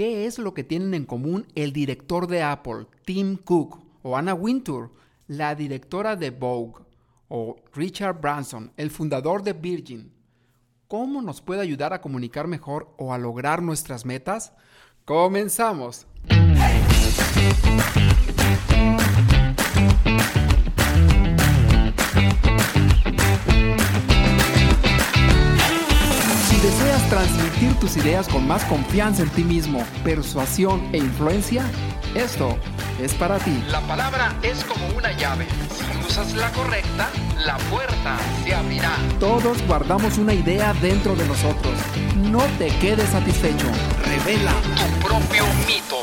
¿Qué es lo que tienen en común el director de Apple, Tim Cook, o Anna Wintour, la directora de Vogue, o Richard Branson, el fundador de Virgin? ¿Cómo nos puede ayudar a comunicar mejor o a lograr nuestras metas? Comenzamos. Deseas transmitir tus ideas con más confianza en ti mismo, persuasión e influencia, esto es para ti. La palabra es como una llave. Si usas la correcta, la puerta se abrirá. Todos guardamos una idea dentro de nosotros. No te quedes satisfecho. Revela tu propio mito.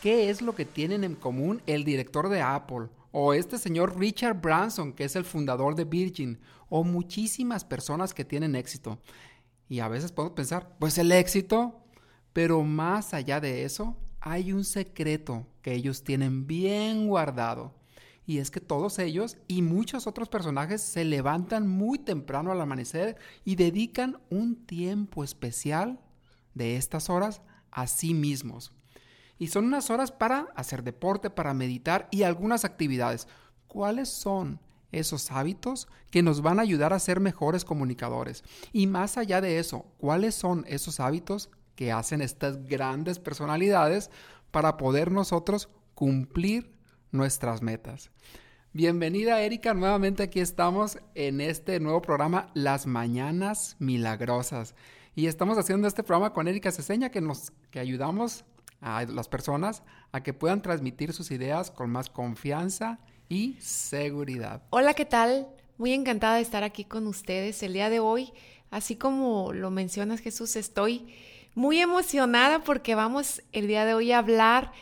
¿Qué es lo que tienen en común el director de Apple? O este señor Richard Branson, que es el fundador de Virgin, o muchísimas personas que tienen éxito. Y a veces podemos pensar, pues el éxito, pero más allá de eso, hay un secreto que ellos tienen bien guardado. Y es que todos ellos y muchos otros personajes se levantan muy temprano al amanecer y dedican un tiempo especial de estas horas a sí mismos y son unas horas para hacer deporte, para meditar y algunas actividades. ¿Cuáles son esos hábitos que nos van a ayudar a ser mejores comunicadores? Y más allá de eso, ¿cuáles son esos hábitos que hacen estas grandes personalidades para poder nosotros cumplir nuestras metas? Bienvenida Erika, nuevamente aquí estamos en este nuevo programa Las Mañanas Milagrosas. Y estamos haciendo este programa con Erika Ceseña que nos que ayudamos a las personas a que puedan transmitir sus ideas con más confianza y seguridad. Hola, ¿qué tal? Muy encantada de estar aquí con ustedes el día de hoy. Así como lo mencionas Jesús, estoy muy emocionada porque vamos el día de hoy a hablar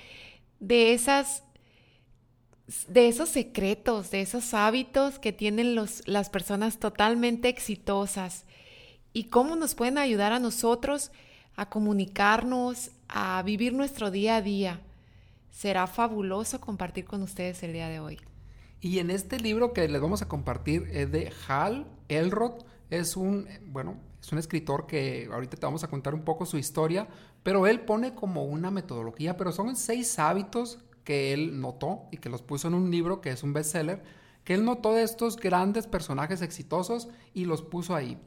de esas de esos secretos, de esos hábitos que tienen los, las personas totalmente exitosas y cómo nos pueden ayudar a nosotros a comunicarnos, a vivir nuestro día a día. Será fabuloso compartir con ustedes el día de hoy. Y en este libro que les vamos a compartir es de Hal Elrod. Es un, bueno, es un escritor que ahorita te vamos a contar un poco su historia, pero él pone como una metodología, pero son seis hábitos que él notó y que los puso en un libro que es un bestseller, que él notó de estos grandes personajes exitosos y los puso ahí.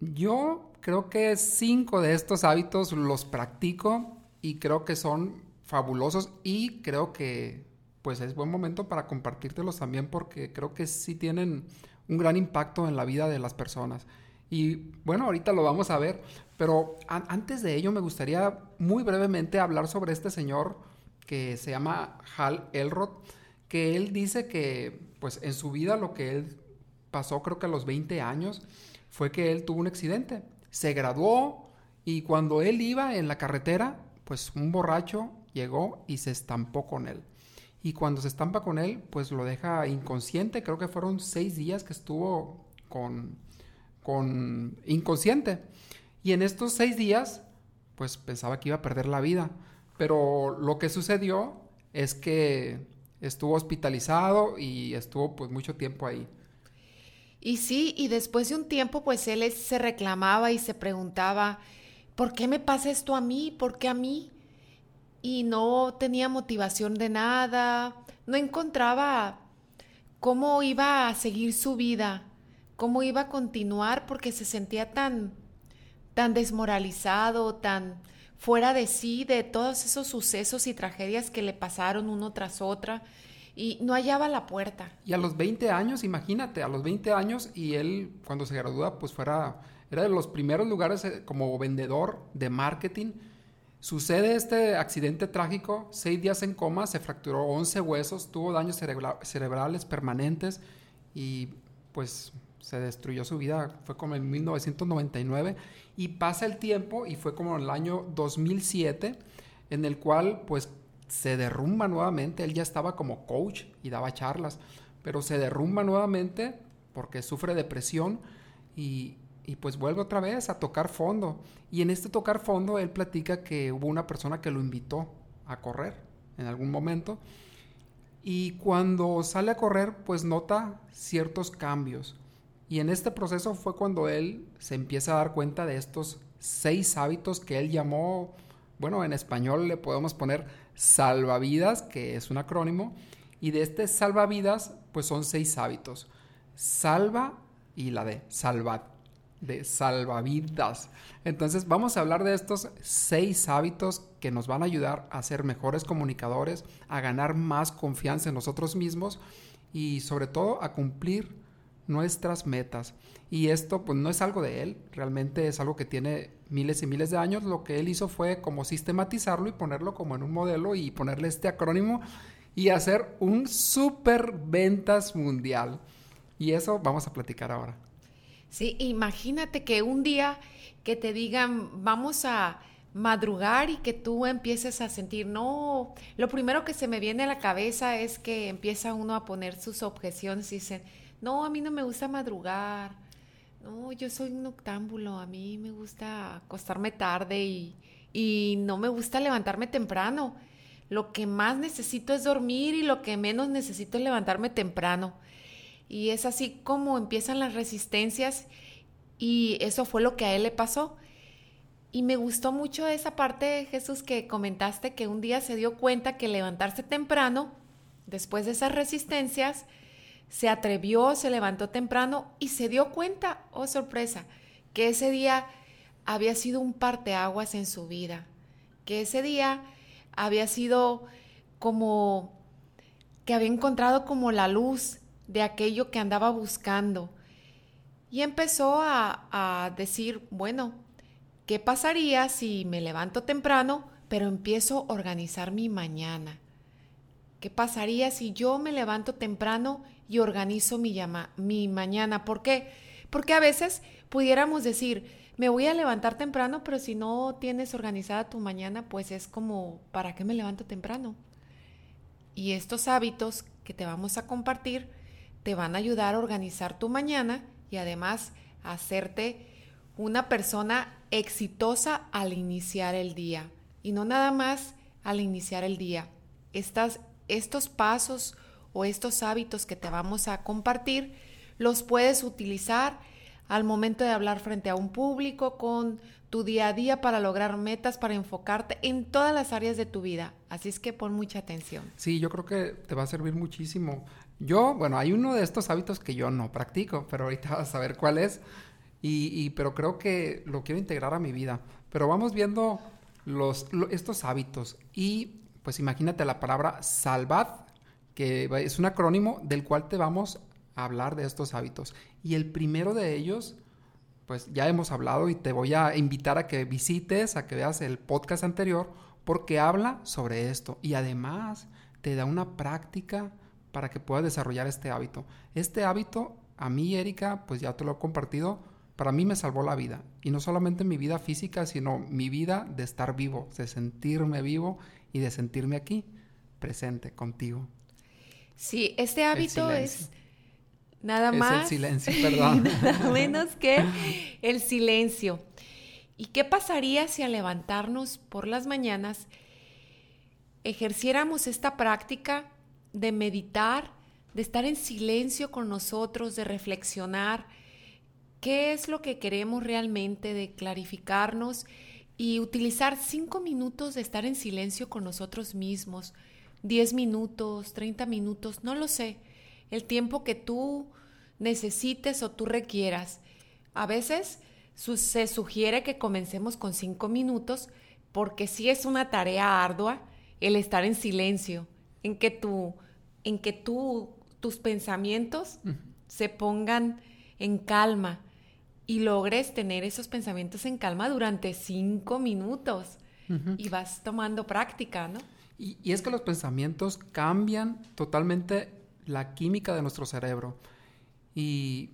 Yo creo que cinco de estos hábitos los practico y creo que son fabulosos y creo que pues es buen momento para compartírtelos también porque creo que sí tienen un gran impacto en la vida de las personas. Y bueno, ahorita lo vamos a ver, pero antes de ello me gustaría muy brevemente hablar sobre este señor que se llama Hal Elrod, que él dice que pues en su vida lo que él pasó creo que a los 20 años, fue que él tuvo un accidente. Se graduó y cuando él iba en la carretera, pues un borracho llegó y se estampó con él. Y cuando se estampa con él, pues lo deja inconsciente. Creo que fueron seis días que estuvo con, con inconsciente. Y en estos seis días, pues pensaba que iba a perder la vida. Pero lo que sucedió es que estuvo hospitalizado y estuvo pues mucho tiempo ahí. Y sí, y después de un tiempo, pues él se reclamaba y se preguntaba, ¿por qué me pasa esto a mí? ¿Por qué a mí? Y no tenía motivación de nada, no encontraba cómo iba a seguir su vida, cómo iba a continuar porque se sentía tan, tan desmoralizado, tan fuera de sí de todos esos sucesos y tragedias que le pasaron uno tras otra y no hallaba la puerta. Y a los 20 años, imagínate, a los 20 años y él cuando se gradúa pues fuera, era de los primeros lugares eh, como vendedor de marketing. Sucede este accidente trágico, seis días en coma, se fracturó 11 huesos, tuvo daños cerebrales permanentes y pues se destruyó su vida, fue como en 1999 y pasa el tiempo y fue como en el año 2007 en el cual pues se derrumba nuevamente, él ya estaba como coach y daba charlas, pero se derrumba nuevamente porque sufre depresión y, y pues vuelve otra vez a tocar fondo. Y en este tocar fondo él platica que hubo una persona que lo invitó a correr en algún momento y cuando sale a correr pues nota ciertos cambios. Y en este proceso fue cuando él se empieza a dar cuenta de estos seis hábitos que él llamó, bueno, en español le podemos poner salvavidas, que es un acrónimo, y de este salvavidas, pues son seis hábitos. Salva y la de salvad, de salvavidas. Entonces vamos a hablar de estos seis hábitos que nos van a ayudar a ser mejores comunicadores, a ganar más confianza en nosotros mismos y sobre todo a cumplir nuestras metas. Y esto pues no es algo de él, realmente es algo que tiene miles y miles de años. Lo que él hizo fue como sistematizarlo y ponerlo como en un modelo y ponerle este acrónimo y hacer un super ventas mundial. Y eso vamos a platicar ahora. Sí, imagínate que un día que te digan, vamos a madrugar y que tú empieces a sentir, no, lo primero que se me viene a la cabeza es que empieza uno a poner sus objeciones y dicen, no, a mí no me gusta madrugar, no, yo soy un noctámbulo, a mí me gusta acostarme tarde y, y no me gusta levantarme temprano. Lo que más necesito es dormir y lo que menos necesito es levantarme temprano. Y es así como empiezan las resistencias y eso fue lo que a él le pasó. Y me gustó mucho esa parte, Jesús, que comentaste que un día se dio cuenta que levantarse temprano, después de esas resistencias, se atrevió, se levantó temprano y se dio cuenta, oh sorpresa, que ese día había sido un parteaguas en su vida, que ese día había sido como que había encontrado como la luz de aquello que andaba buscando. Y empezó a, decir, bueno, ¿qué pasaría si me levanto temprano, pero empiezo a organizar mi mañana? ¿Qué pasaría si yo me levanto temprano y organizo mi, llama, mi mañana? ¿Por qué? Porque a veces pudiéramos decir, me voy a levantar temprano, pero si no tienes organizada tu mañana, pues es como, ¿para qué me levanto temprano? Y estos hábitos que te vamos a compartir te van a ayudar a organizar tu mañana y además hacerte una persona exitosa al iniciar el día. Y no nada más al iniciar el día. Estos pasos o estos hábitos que te vamos a compartir los puedes utilizar al momento de hablar frente a un público, con tu día a día para lograr metas, para enfocarte en todas las áreas de tu vida. Así es que pon mucha atención. Sí, yo creo que te va a servir muchísimo. Yo, bueno, hay uno de estos hábitos que yo no practico, pero ahorita vas a ver cuál es. Y, pero creo que lo quiero integrar a mi vida. Pero vamos viendo los, estos hábitos. Y pues imagínate la palabra salvad, que es un acrónimo del cual te vamos hablar de estos hábitos. Y el primero de ellos, pues ya hemos hablado y te voy a invitar a que visites, a que veas el podcast anterior, porque habla sobre esto y además te da una práctica para que puedas desarrollar este hábito. Este hábito, a mí, Erika, pues ya te lo he compartido, para mí me salvó la vida. Y no solamente mi vida física, sino mi vida de estar vivo, de sentirme vivo y de sentirme aquí, presente contigo. Sí, este hábito es Nada más. el silencio, perdón. nada menos que el silencio. ¿Y qué pasaría si al levantarnos por las mañanas ejerciéramos esta práctica de meditar, de estar en silencio con nosotros, de reflexionar qué es lo que queremos realmente, de clarificarnos y utilizar cinco minutos de estar en silencio con nosotros mismos, diez minutos, treinta minutos, no lo sé el tiempo que tú necesites o tú requieras. A veces se sugiere que comencemos con cinco minutos porque sí es una tarea ardua el estar en silencio, en que, tú, en que tú, tus pensamientos se pongan en calma y logres tener esos pensamientos en calma durante cinco minutos y vas tomando práctica, ¿no? Y, y, es que los pensamientos cambian totalmente la química de nuestro cerebro. Y,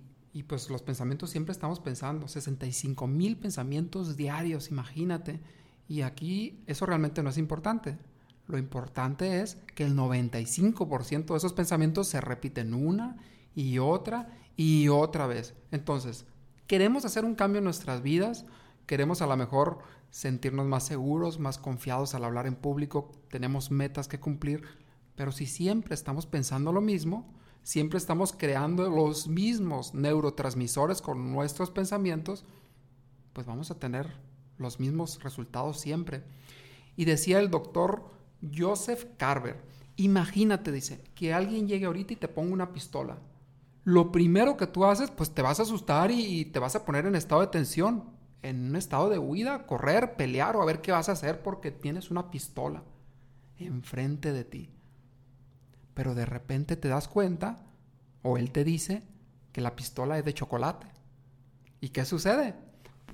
pues los pensamientos siempre estamos pensando, 65 mil pensamientos diarios, imagínate. Y aquí eso realmente no es importante. Lo importante es que el 95% de esos pensamientos se repiten una y otra y otra vez. Entonces, queremos hacer un cambio en nuestras vidas, queremos a lo mejor sentirnos más seguros, más confiados al hablar en público, tenemos metas que cumplir, pero si siempre estamos pensando lo mismo, siempre estamos creando los mismos neurotransmisores con nuestros pensamientos, pues vamos a tener los mismos resultados siempre. Y decía el doctor Joseph Carver, imagínate, dice, que alguien llegue ahorita y te ponga una pistola. Lo primero que tú haces, pues te vas a asustar y, te vas a poner en estado de tensión, en un estado de huida, correr, pelear o a ver qué vas a hacer porque tienes una pistola enfrente de ti. Pero de repente te das cuenta, o él te dice, que la pistola es de chocolate. ¿Y qué sucede?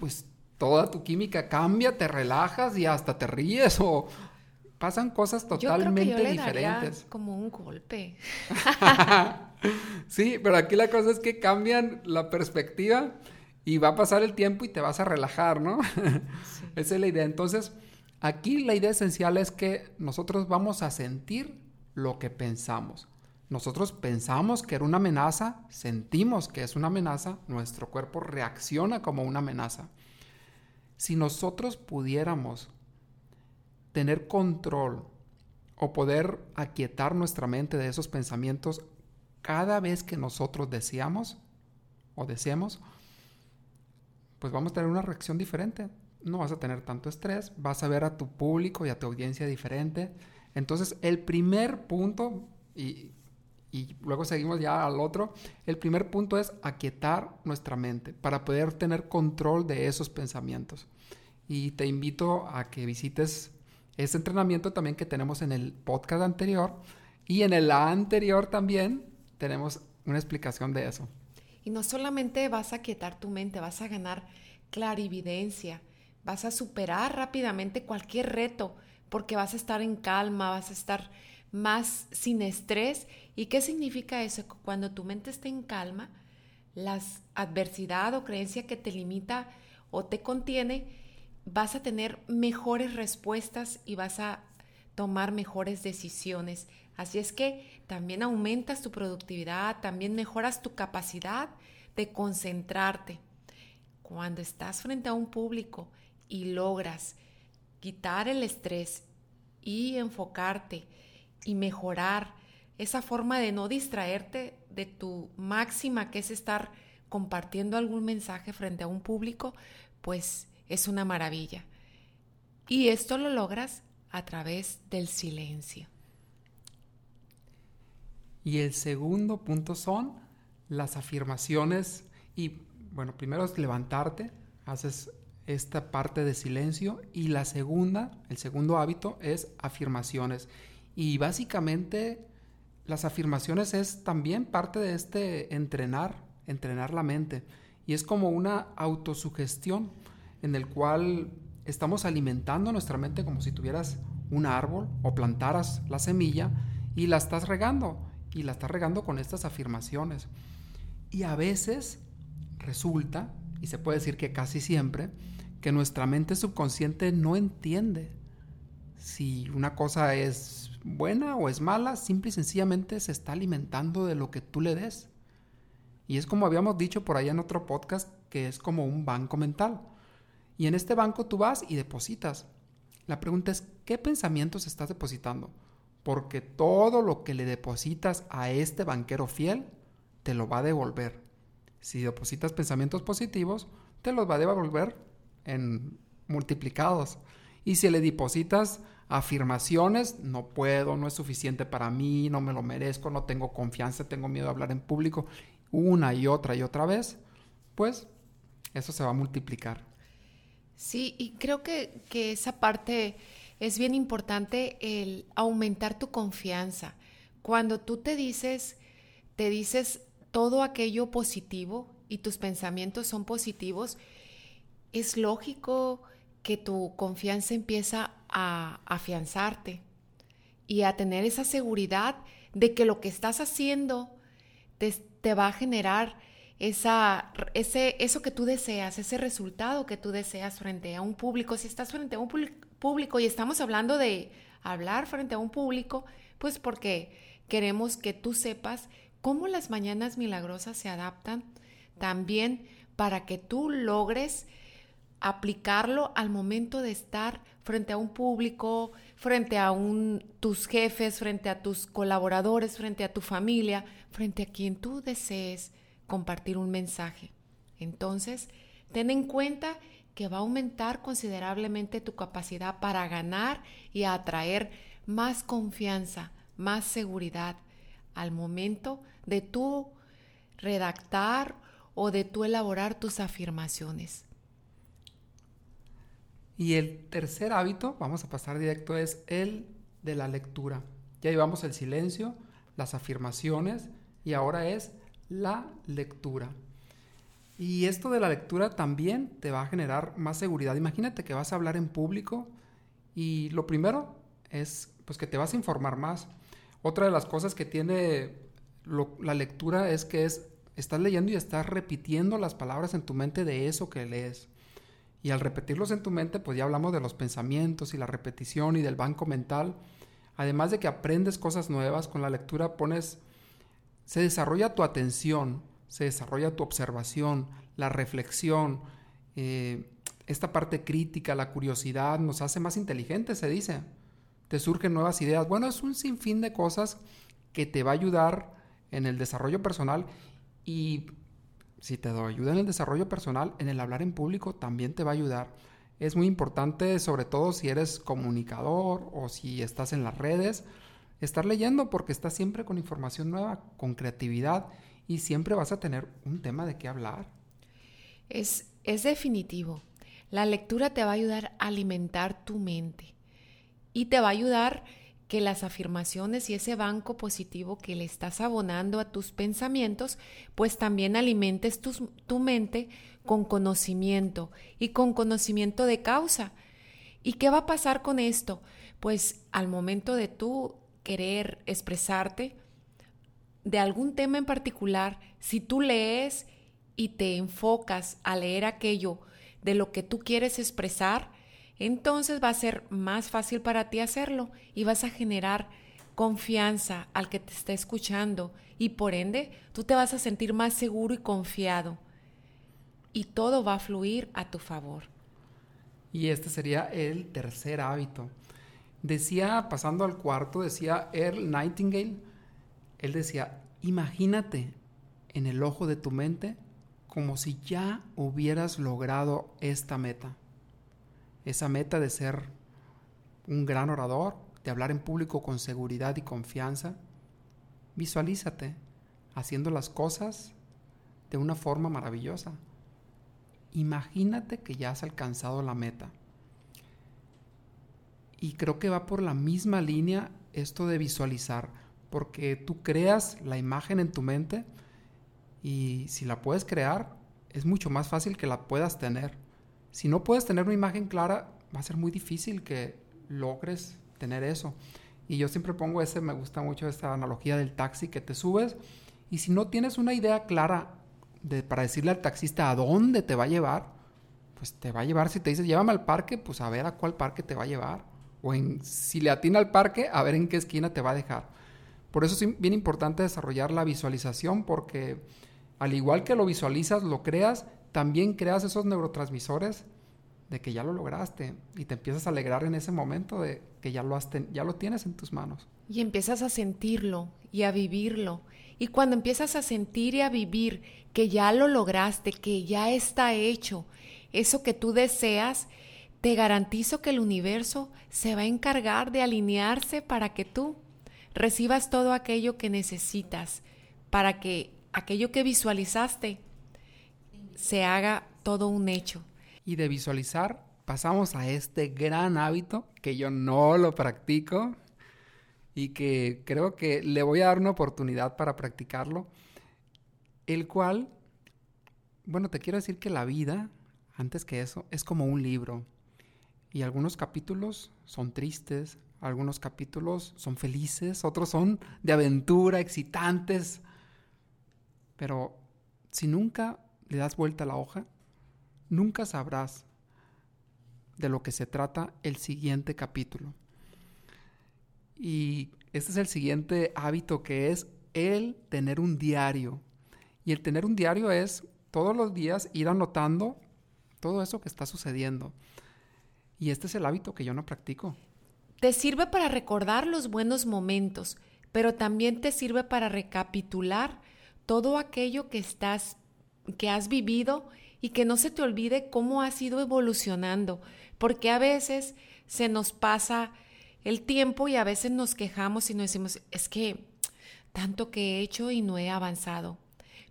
Pues toda tu química cambia, te relajas y hasta te ríes o pasan cosas totalmente yo creo que yo le diferentes. Como un golpe. sí, pero aquí la cosa es que cambian la perspectiva y va a pasar el tiempo y te vas a relajar, ¿no? Sí. Esa es la idea. Entonces, aquí la idea esencial es que nosotros vamos a sentir lo que pensamos. Nosotros pensamos que era una amenaza, sentimos que es una amenaza, nuestro cuerpo reacciona como una amenaza. Si nosotros pudiéramos tener control o poder aquietar nuestra mente de esos pensamientos cada vez que nosotros deseamos o deseemos, pues vamos a tener una reacción diferente. No vas a tener tanto estrés, vas a ver a tu público y a tu audiencia diferente. Entonces, el primer punto, y luego seguimos ya al otro. El primer punto es aquietar nuestra mente para poder tener control de esos pensamientos. Y te invito a que visites ese entrenamiento también que tenemos en el podcast anterior y en el anterior también tenemos una explicación de eso. Y no solamente vas a aquietar tu mente, vas a ganar clarividencia, vas a superar rápidamente cualquier reto porque vas a estar en calma, vas a estar más sin estrés. ¿Y qué significa eso? Cuando tu mente está en calma, las adversidad o creencia que te limita o te contiene, vas a tener mejores respuestas y vas a tomar mejores decisiones. Así es que también aumentas tu productividad, también mejoras tu capacidad de concentrarte. Cuando estás frente a un público y logras quitar el estrés y enfocarte y mejorar esa forma de no distraerte de tu máxima, que es estar compartiendo algún mensaje frente a un público, pues es una maravilla. Y esto lo logras a través del silencio. Y el segundo punto son las afirmaciones y bueno, primero es levantarte, haces esta parte de silencio y la segunda, el segundo hábito es afirmaciones. Y básicamente las afirmaciones es también parte de este entrenar, entrenar la mente. Y es como una autosugestión en el cual estamos alimentando nuestra mente como si tuvieras un árbol o plantaras la semilla y la estás regando. Y la estás regando con estas afirmaciones. Y a veces resulta, y se puede decir que casi siempre, que nuestra mente subconsciente no entiende si una cosa es buena o es mala, simple y sencillamente se está alimentando de lo que tú le des. Y es como habíamos dicho por allá en otro podcast, que es como un banco mental. Y en este banco tú vas y depositas. La pregunta es, ¿qué pensamientos estás depositando? Porque todo lo que le depositas a este banquero fiel, te lo va a devolver. Si depositas pensamientos positivos, te los va a devolver en multiplicados. Y si le depositas afirmaciones, no puedo, no es suficiente para mí, no me lo merezco, no tengo confianza, tengo miedo de hablar en público, una y otra y otra vez, pues eso se va a multiplicar. Sí, y creo que, que esa parte es bien importante, el aumentar tu confianza. Cuando tú te dices, te dices todo aquello positivo y tus pensamientos son positivos, es lógico que tu confianza empieza a afianzarte y a tener esa seguridad de que lo que estás haciendo te, va a generar esa, ese, eso que tú deseas, ese resultado que tú deseas frente a un público. Si estás frente a un público y estamos hablando de hablar frente a un público, pues porque queremos que tú sepas cómo las mañanas milagrosas se adaptan también para que tú logres aplicarlo al momento de estar frente a un público, frente a un, tus jefes, frente a tus colaboradores, frente a tu familia, frente a quien tú desees compartir un mensaje. Entonces, ten en cuenta que va a aumentar considerablemente tu capacidad para ganar y atraer más confianza, más seguridad al momento de tú redactar o de tú elaborar tus afirmaciones. Y el tercer hábito, vamos a pasar directo, es el de la lectura. Ya llevamos el silencio, las afirmaciones y ahora es la lectura. Y esto de la lectura también te va a generar más seguridad. Imagínate que vas a hablar en público y lo primero es pues que te vas a informar más. Otra de las cosas que tiene la lectura es que es estás leyendo y estás repitiendo las palabras en tu mente de eso que lees. Y al repetirlos en tu mente, pues ya hablamos de los pensamientos y la repetición y del banco mental. Además de que aprendes cosas nuevas, con la lectura pones, se desarrolla tu atención, se desarrolla tu observación, la reflexión, eh, esta parte crítica, la curiosidad, nos hace más inteligentes, se dice. Te surgen nuevas ideas. Bueno, es un sinfín de cosas que te va a ayudar en el desarrollo personal y si te ayuda en el desarrollo personal, en el hablar en público también te va a ayudar. Es muy importante, sobre todo si eres comunicador o si estás en las redes, estar leyendo porque estás siempre con información nueva, con creatividad y siempre vas a tener un tema de qué hablar. Es, es definitivo. La lectura te va a ayudar a alimentar tu mente y te va a ayudar que las afirmaciones y ese banco positivo que le estás abonando a tus pensamientos, pues también alimentes tu, mente con conocimiento y con conocimiento de causa. ¿Y qué va a pasar con esto? Pues al momento de tú querer expresarte de algún tema en particular, si tú lees y te enfocas a leer aquello de lo que tú quieres expresar, entonces va a ser más fácil para ti hacerlo y vas a generar confianza al que te está escuchando y por ende tú te vas a sentir más seguro y confiado y todo va a fluir a tu favor. Y este sería el tercer hábito. Decía, pasando al cuarto, decía Earl Nightingale, él decía, imagínate en el ojo de tu mente como si ya hubieras logrado esta meta esa meta de ser un gran orador, de hablar en público con seguridad y confianza, visualízate haciendo las cosas de una forma maravillosa. Imagínate que ya has alcanzado la meta. Y creo que va por la misma línea esto de visualizar, porque tú creas la imagen en tu mente y si la puedes crear, es mucho más fácil que la puedas tener. Si no puedes tener una imagen clara, va a ser muy difícil que logres tener eso. Y yo siempre pongo ese, me gusta mucho esta analogía del taxi que te subes y si no tienes una idea clara de, para decirle al taxista a dónde te va a llevar, pues te va a llevar, si te dice llévame al parque, pues a ver a cuál parque te va a llevar. O en, si le atina al parque, a ver en qué esquina te va a dejar. Por eso es bien importante desarrollar la visualización porque al igual que lo visualizas, lo creas, también creas esos neurotransmisores de que ya lo lograste y te empiezas a alegrar en ese momento de que ya lo, has ya lo tienes en tus manos. Y empiezas a sentirlo y a vivirlo. Y cuando empiezas a sentir y a vivir que ya lo lograste, que ya está hecho, eso que tú deseas, te garantizo que el universo se va a encargar de alinearse para que tú recibas todo aquello que necesitas, para que aquello que visualizaste se haga todo un hecho. Y de visualizar pasamos a este gran hábito que yo no lo practico y que creo que le voy a dar una oportunidad para practicarlo, el cual, bueno, te quiero decir que la vida, antes que eso, es como un libro. Y algunos capítulos son tristes, algunos capítulos son felices, otros son de aventura, excitantes. Pero si nunca le das vuelta a la hoja, nunca sabrás de lo que se trata el siguiente capítulo. Y este es el siguiente hábito que es el tener un diario. Y el tener un diario es todos los días ir anotando todo eso que está sucediendo. Y este es el hábito que yo no practico. Te sirve para recordar los buenos momentos, pero también te sirve para recapitular todo aquello que estás que has vivido y que no se te olvide cómo has ido evolucionando, porque a veces se nos pasa el tiempo y a veces nos quejamos y nos decimos, es que tanto que he hecho y no he avanzado.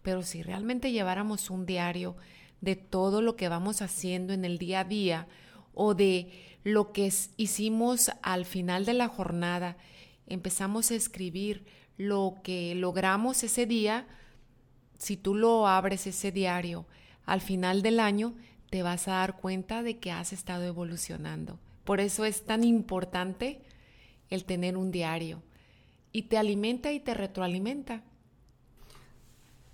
Pero si realmente lleváramos un diario de todo lo que vamos haciendo en el día a día o de lo que hicimos al final de la jornada, empezamos a escribir lo que logramos ese día, si tú lo abres ese diario al final del año, te vas a dar cuenta de que has estado evolucionando. Por eso es tan importante el tener un diario y te alimenta y te retroalimenta.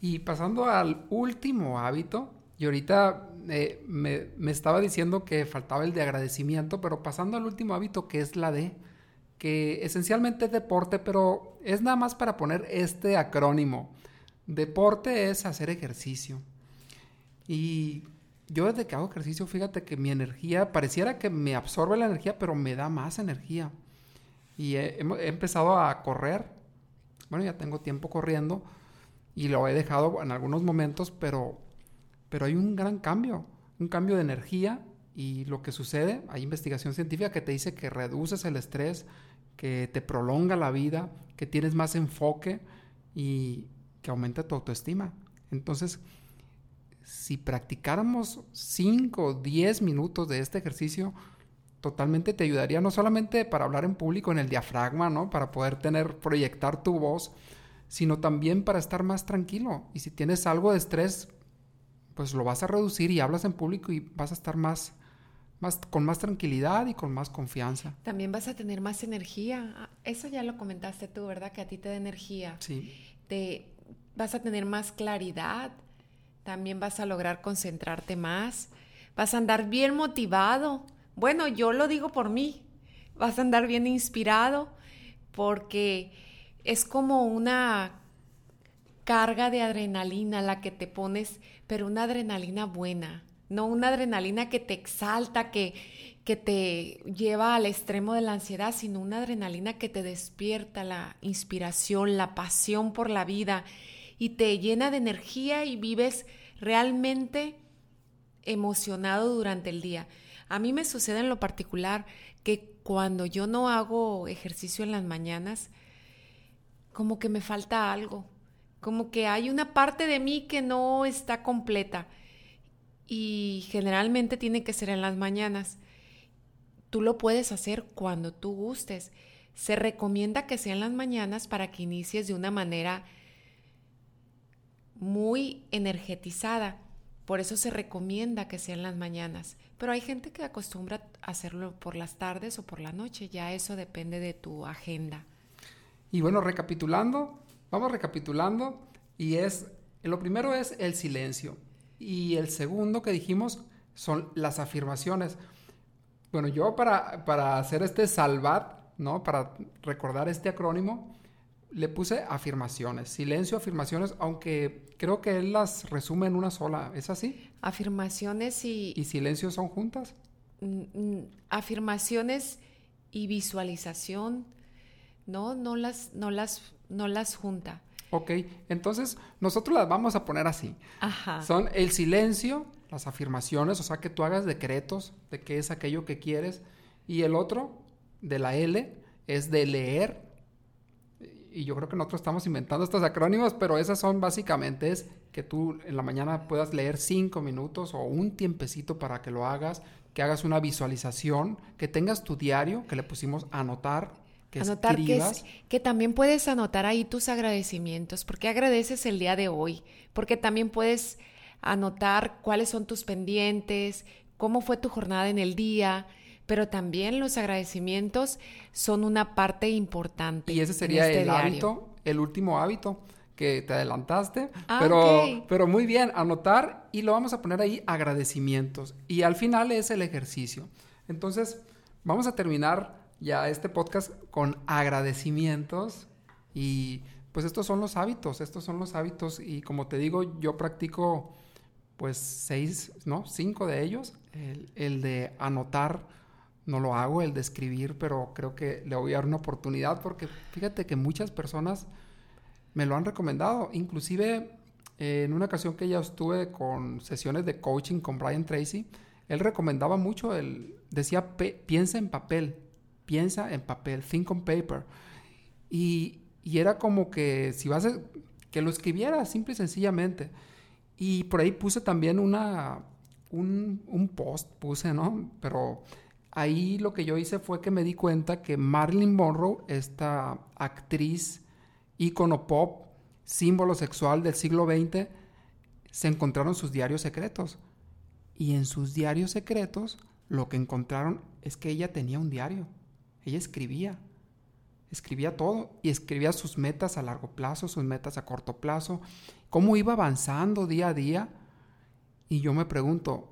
Y pasando al último hábito, y ahorita eh, me, me, estaba diciendo que faltaba el de agradecimiento, pero pasando al último hábito que es la de, que esencialmente es deporte, pero es nada más para poner este acrónimo. Deporte es hacer ejercicio. Y yo desde que hago ejercicio, fíjate que mi energía, pareciera que me absorbe la energía, pero me da más energía. Y he, empezado a correr. Bueno, ya tengo tiempo corriendo y lo he dejado en algunos momentos, pero, pero hay un gran cambio, un cambio de energía y lo que sucede, hay investigación científica que te dice que reduces el estrés, que te prolonga la vida, que tienes más enfoque y que aumenta tu autoestima. Entonces, si practicáramos 5 o 10 minutos de este ejercicio, totalmente te ayudaría no solamente para hablar en público en el diafragma, ¿no? Para poder tener, proyectar tu voz, sino también para estar más tranquilo. Y si tienes algo de estrés, pues lo vas a reducir y hablas en público y vas a estar más, más, con más tranquilidad y con más confianza. También vas a tener más energía. Ah, eso ya lo comentaste tú, ¿verdad? Que a ti te da energía. Sí. Te, vas a tener más claridad. También vas a lograr concentrarte más. Vas a andar bien motivado bueno, yo lo digo por mí. Vas a andar bien inspirado porque es como una carga de adrenalina la que te pones, pero una adrenalina buena, no una adrenalina que te exalta, que, que te lleva al extremo de la ansiedad, sino una adrenalina que te despierta la inspiración, la pasión por la vida y te llena de energía y vives realmente emocionado durante el día. A mí me sucede en lo particular que cuando yo no hago ejercicio en las mañanas, como que me falta algo, como que hay una parte de mí que no está completa y generalmente tiene que ser en las mañanas. Tú lo puedes hacer cuando tú gustes. Se recomienda que sea en las mañanas para que inicies de una manera muy energetizada. Por eso se recomienda que sea en las mañanas. Pero hay gente que acostumbra hacerlo por las tardes o por la noche, ya eso depende de tu agenda. Y bueno, recapitulando, vamos recapitulando y es, lo primero es el silencio y el segundo que dijimos son las afirmaciones. Bueno, yo para, para hacer este salvat, ¿no? Para recordar este acrónimo, le puse afirmaciones, silencio, afirmaciones, aunque creo que él las resume en una sola. ¿Es así? Afirmaciones y... ¿Y silencio son juntas? Mm, mm, afirmaciones y visualización, no, no las, no las, no las junta. Ok, entonces nosotros las vamos a poner así. Ajá. Son el silencio, las afirmaciones, o sea, que tú hagas decretos de qué es aquello que quieres. Y el otro, de la L, es de leer y yo creo que nosotros estamos inventando estos acrónimos, pero esas son básicamente es que tú en la mañana puedas leer cinco minutos o un tiempecito para que lo hagas, que hagas una visualización, que tengas tu diario, que le pusimos anotar, que anotar escribas. Que, que también puedes anotar ahí tus agradecimientos, porque agradeces el día de hoy, porque también puedes anotar cuáles son tus pendientes, cómo fue tu jornada en el día, pero también los agradecimientos son una parte importante. Y ese sería este el hábito, el último hábito que te adelantaste, ah, pero, pero muy bien, anotar y lo vamos a poner ahí agradecimientos. Y al final es el ejercicio. Entonces, vamos a terminar ya este podcast con agradecimientos y pues estos son los hábitos, estos son los hábitos y como te digo, yo practico pues seis, ¿no? Cinco de ellos, el, el de anotar no lo hago, el de escribir, pero creo que le voy a dar una oportunidad porque fíjate que muchas personas me lo han recomendado. Inclusive en una ocasión que ya estuve con sesiones de coaching con Brian Tracy, él recomendaba mucho, el, decía, piensa en papel, piensa en papel, think on paper. Y, y era como que si vas a, que lo escribiera simple y sencillamente. Y por ahí puse también una, un, un post, puse, ¿no? Pero ahí lo que yo hice fue que me di cuenta que Marilyn Monroe, esta actriz ícono pop, símbolo sexual del siglo XX, se encontraron sus diarios secretos. Y en sus diarios secretos lo que encontraron es que ella tenía un diario. Ella escribía. Escribía todo y escribía sus metas a largo plazo, sus metas a corto plazo, cómo iba avanzando día a día. Y yo me pregunto,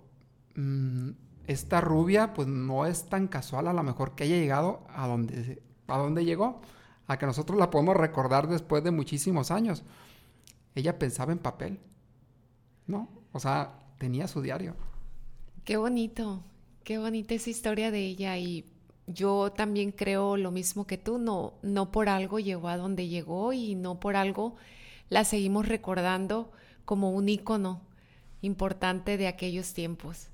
mm, esta rubia pues no es tan casual a lo mejor que haya llegado a donde, a donde llegó, a que nosotros la podemos recordar después de muchísimos años. Ella pensaba en papel, ¿no? O sea, tenía su diario. Qué bonito, qué bonita esa historia de ella y yo también creo lo mismo que tú, no, no por algo llegó a donde llegó y no por algo la seguimos recordando como un ícono importante de aquellos tiempos.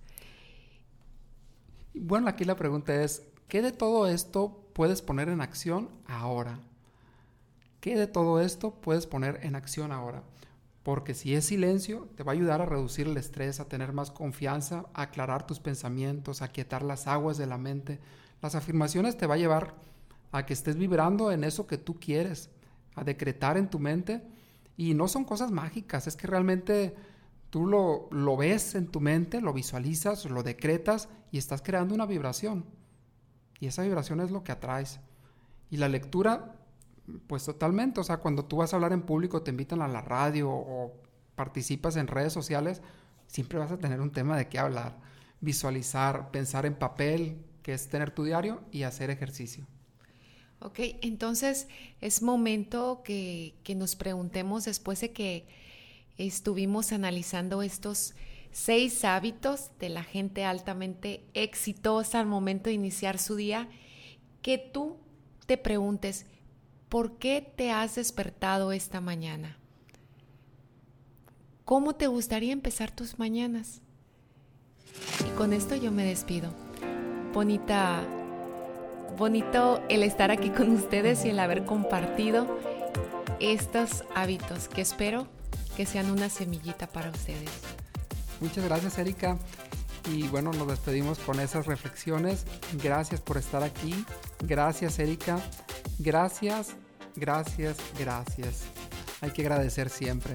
Bueno, aquí la pregunta es, ¿qué de todo esto puedes poner en acción ahora? ¿Qué de todo esto puedes poner en acción ahora? Porque si es silencio, te va a ayudar a reducir el estrés, a tener más confianza, a aclarar tus pensamientos, a quietar las aguas de la mente, las afirmaciones te va a llevar a que estés vibrando en eso que tú quieres, a decretar en tu mente. Y no son cosas mágicas, es que realmente tú lo, lo ves en tu mente, lo visualizas, lo decretas y estás creando una vibración. Y esa vibración es lo que atraes. Y la lectura, pues totalmente, o sea, cuando tú vas a hablar en público, te invitan a la radio o participas en redes sociales, siempre vas a tener un tema de qué hablar, visualizar, pensar en papel, que es tener tu diario y hacer ejercicio. Ok, entonces es momento que, nos preguntemos después de que estuvimos analizando estos seis hábitos de la gente altamente exitosa al momento de iniciar su día, que tú te preguntes, ¿por qué te has despertado esta mañana? ¿Cómo te gustaría empezar tus mañanas? Y con esto yo me despido bonita, bonito el estar aquí con ustedes y el haber compartido estos hábitos que espero que sean una semillita para ustedes. Muchas gracias Erika y bueno, nos despedimos con esas reflexiones. Gracias por estar aquí. Gracias Erika. Gracias, gracias, gracias. Hay que agradecer siempre.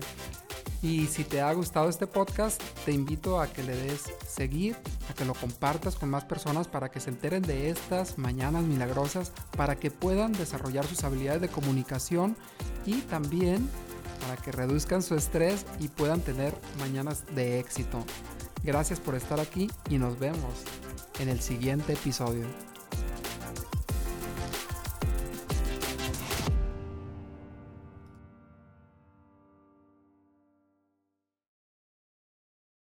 Y si te ha gustado este podcast, te invito a que le des seguir, a que lo compartas con más personas para que se enteren de estas mañanas milagrosas, para que puedan desarrollar sus habilidades de comunicación y también para que reduzcan su estrés y puedan tener mañanas de éxito. Gracias por estar aquí y nos vemos en el siguiente episodio.